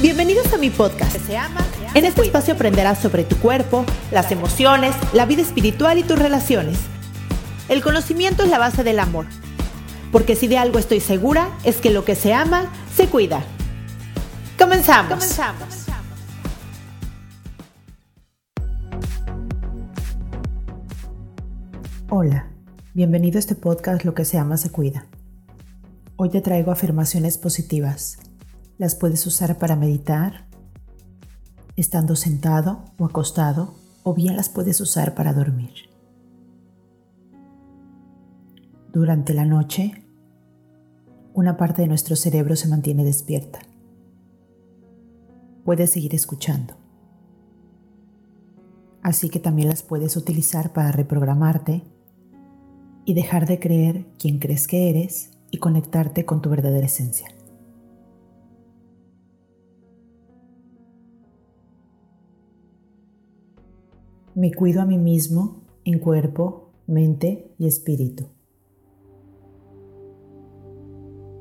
Bienvenidos a mi podcast. En este espacio aprenderás sobre tu cuerpo, las emociones, la vida espiritual y tus relaciones. El conocimiento es la base del amor. Porque si de algo estoy segura, es que lo que se ama, se cuida. Comenzamos. Comenzamos. Hola, bienvenido a este podcast Lo que se ama se cuida. Hoy te traigo afirmaciones positivas. Las puedes usar para meditar, estando sentado o acostado, o bien las puedes usar para dormir. Durante la noche, una parte de nuestro cerebro se mantiene despierta puedes seguir escuchando. Así que también las puedes utilizar para reprogramarte y dejar de creer quién crees que eres y conectarte con tu verdadera esencia. Me cuido a mí mismo en cuerpo, mente y espíritu.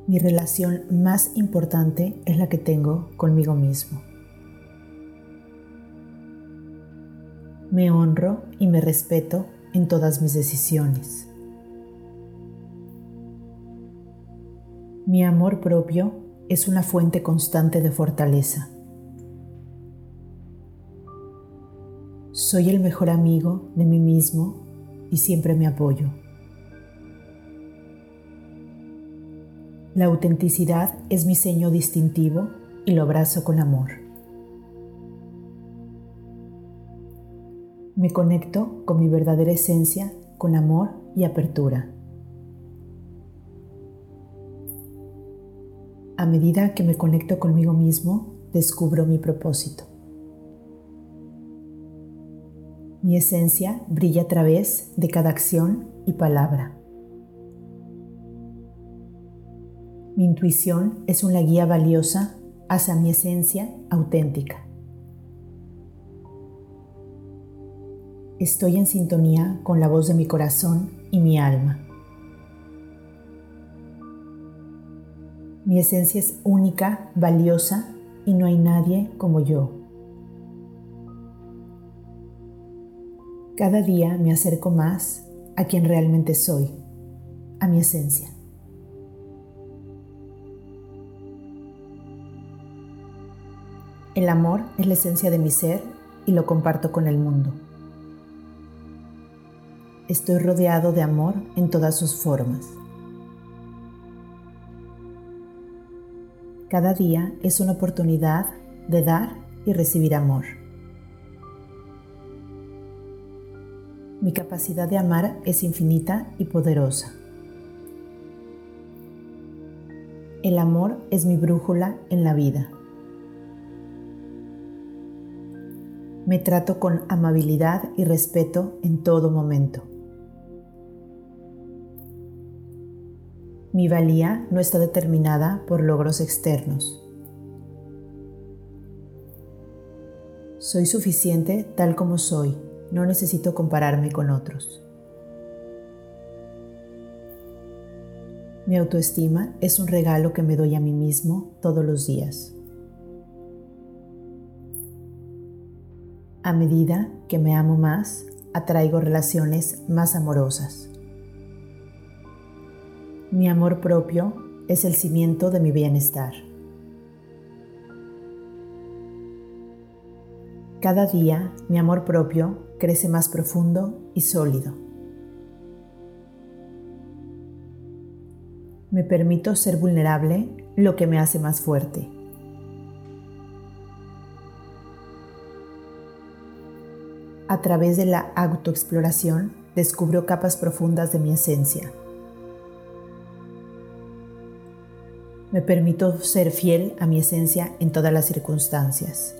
Mi relación más importante es la que tengo conmigo mismo. Me honro y me respeto en todas mis decisiones. Mi amor propio es una fuente constante de fortaleza. Soy el mejor amigo de mí mismo y siempre me apoyo. La autenticidad es mi seño distintivo y lo abrazo con amor. Me conecto con mi verdadera esencia con amor y apertura. A medida que me conecto conmigo mismo, descubro mi propósito. Mi esencia brilla a través de cada acción y palabra. Mi intuición es una guía valiosa hacia mi esencia auténtica. Estoy en sintonía con la voz de mi corazón y mi alma. Mi esencia es única, valiosa y no hay nadie como yo. Cada día me acerco más a quien realmente soy, a mi esencia. El amor es la esencia de mi ser y lo comparto con el mundo. Estoy rodeado de amor en todas sus formas. Cada día es una oportunidad de dar y recibir amor. Mi capacidad de amar es infinita y poderosa. El amor es mi brújula en la vida. Me trato con amabilidad y respeto en todo momento. Mi valía no está determinada por logros externos. Soy suficiente tal como soy, no necesito compararme con otros. Mi autoestima es un regalo que me doy a mí mismo todos los días. A medida que me amo más, atraigo relaciones más amorosas. Mi amor propio es el cimiento de mi bienestar. Cada día mi amor propio crece más profundo y sólido. Me permito ser vulnerable, lo que me hace más fuerte. A través de la autoexploración descubro capas profundas de mi esencia. Me permito ser fiel a mi esencia en todas las circunstancias.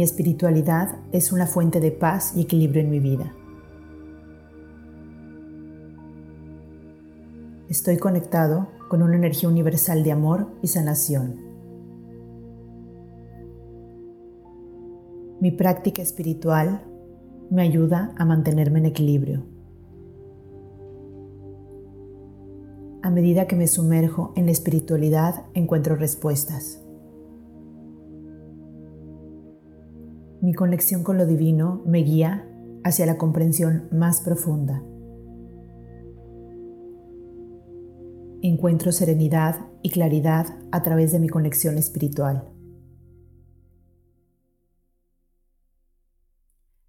Mi espiritualidad es una fuente de paz y equilibrio en mi vida. Estoy conectado con una energía universal de amor y sanación. Mi práctica espiritual me ayuda a mantenerme en equilibrio. A medida que me sumerjo en la espiritualidad, encuentro respuestas. Mi conexión con lo divino me guía hacia la comprensión más profunda. Encuentro serenidad y claridad a través de mi conexión espiritual.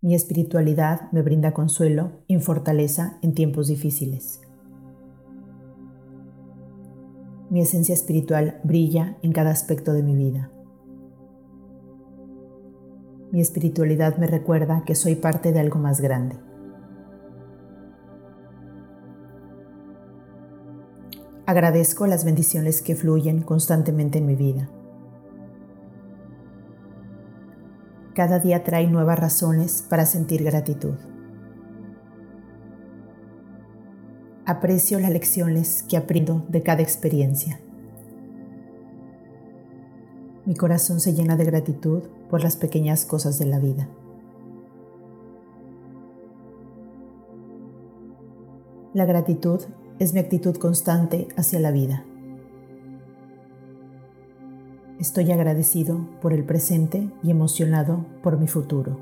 Mi espiritualidad me brinda consuelo y fortaleza en tiempos difíciles. Mi esencia espiritual brilla en cada aspecto de mi vida. Mi espiritualidad me recuerda que soy parte de algo más grande. Agradezco las bendiciones que fluyen constantemente en mi vida. Cada día trae nuevas razones para sentir gratitud. Aprecio las lecciones que aprendo de cada experiencia. Mi corazón se llena de gratitud por las pequeñas cosas de la vida. La gratitud es mi actitud constante hacia la vida. Estoy agradecido por el presente y emocionado por mi futuro.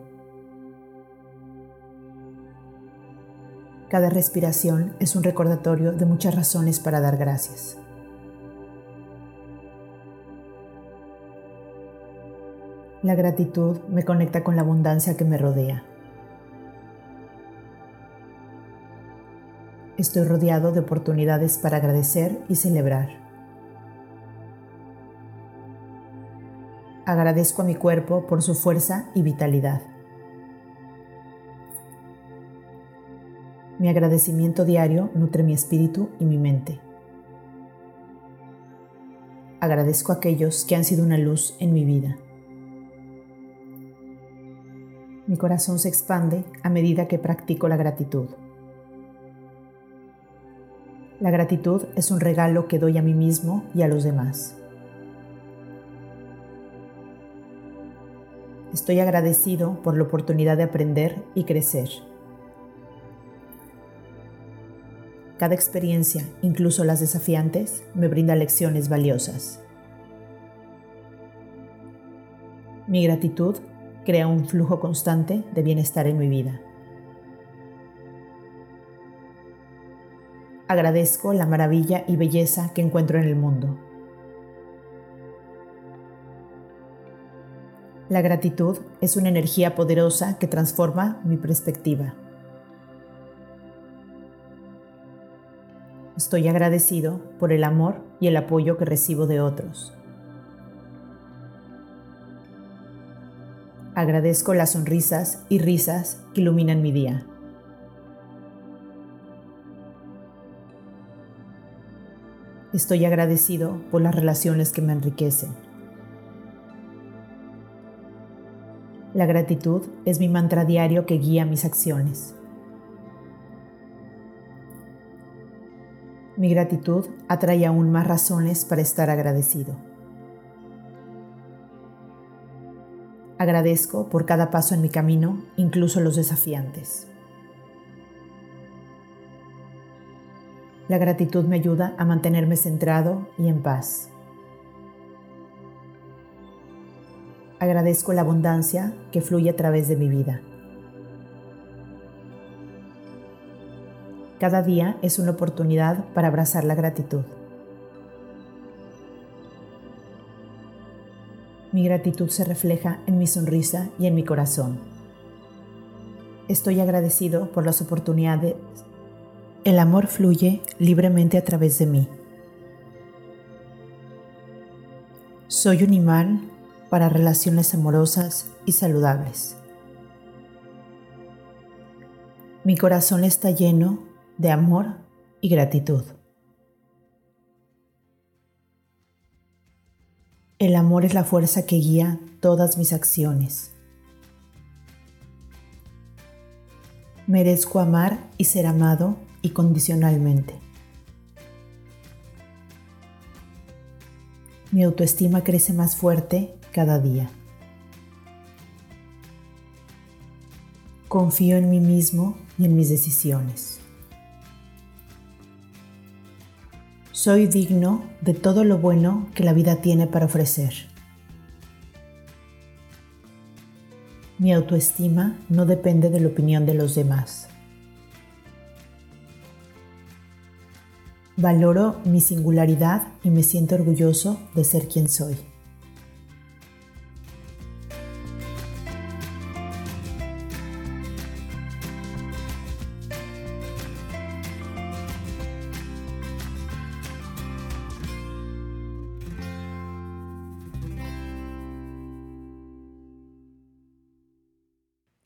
Cada respiración es un recordatorio de muchas razones para dar gracias. La gratitud me conecta con la abundancia que me rodea. Estoy rodeado de oportunidades para agradecer y celebrar. Agradezco a mi cuerpo por su fuerza y vitalidad. Mi agradecimiento diario nutre mi espíritu y mi mente. Agradezco a aquellos que han sido una luz en mi vida. Mi corazón se expande a medida que practico la gratitud. La gratitud es un regalo que doy a mí mismo y a los demás. Estoy agradecido por la oportunidad de aprender y crecer. Cada experiencia, incluso las desafiantes, me brinda lecciones valiosas. Mi gratitud crea un flujo constante de bienestar en mi vida. Agradezco la maravilla y belleza que encuentro en el mundo. La gratitud es una energía poderosa que transforma mi perspectiva. Estoy agradecido por el amor y el apoyo que recibo de otros. Agradezco las sonrisas y risas que iluminan mi día. Estoy agradecido por las relaciones que me enriquecen. La gratitud es mi mantra diario que guía mis acciones. Mi gratitud atrae aún más razones para estar agradecido. Agradezco por cada paso en mi camino, incluso los desafiantes. La gratitud me ayuda a mantenerme centrado y en paz. Agradezco la abundancia que fluye a través de mi vida. Cada día es una oportunidad para abrazar la gratitud. Mi gratitud se refleja en mi sonrisa y en mi corazón. Estoy agradecido por las oportunidades. El amor fluye libremente a través de mí. Soy un imán para relaciones amorosas y saludables. Mi corazón está lleno de amor y gratitud. El amor es la fuerza que guía todas mis acciones. Merezco amar y ser amado incondicionalmente. Mi autoestima crece más fuerte cada día. Confío en mí mismo y en mis decisiones. Soy digno de todo lo bueno que la vida tiene para ofrecer. Mi autoestima no depende de la opinión de los demás. Valoro mi singularidad y me siento orgulloso de ser quien soy.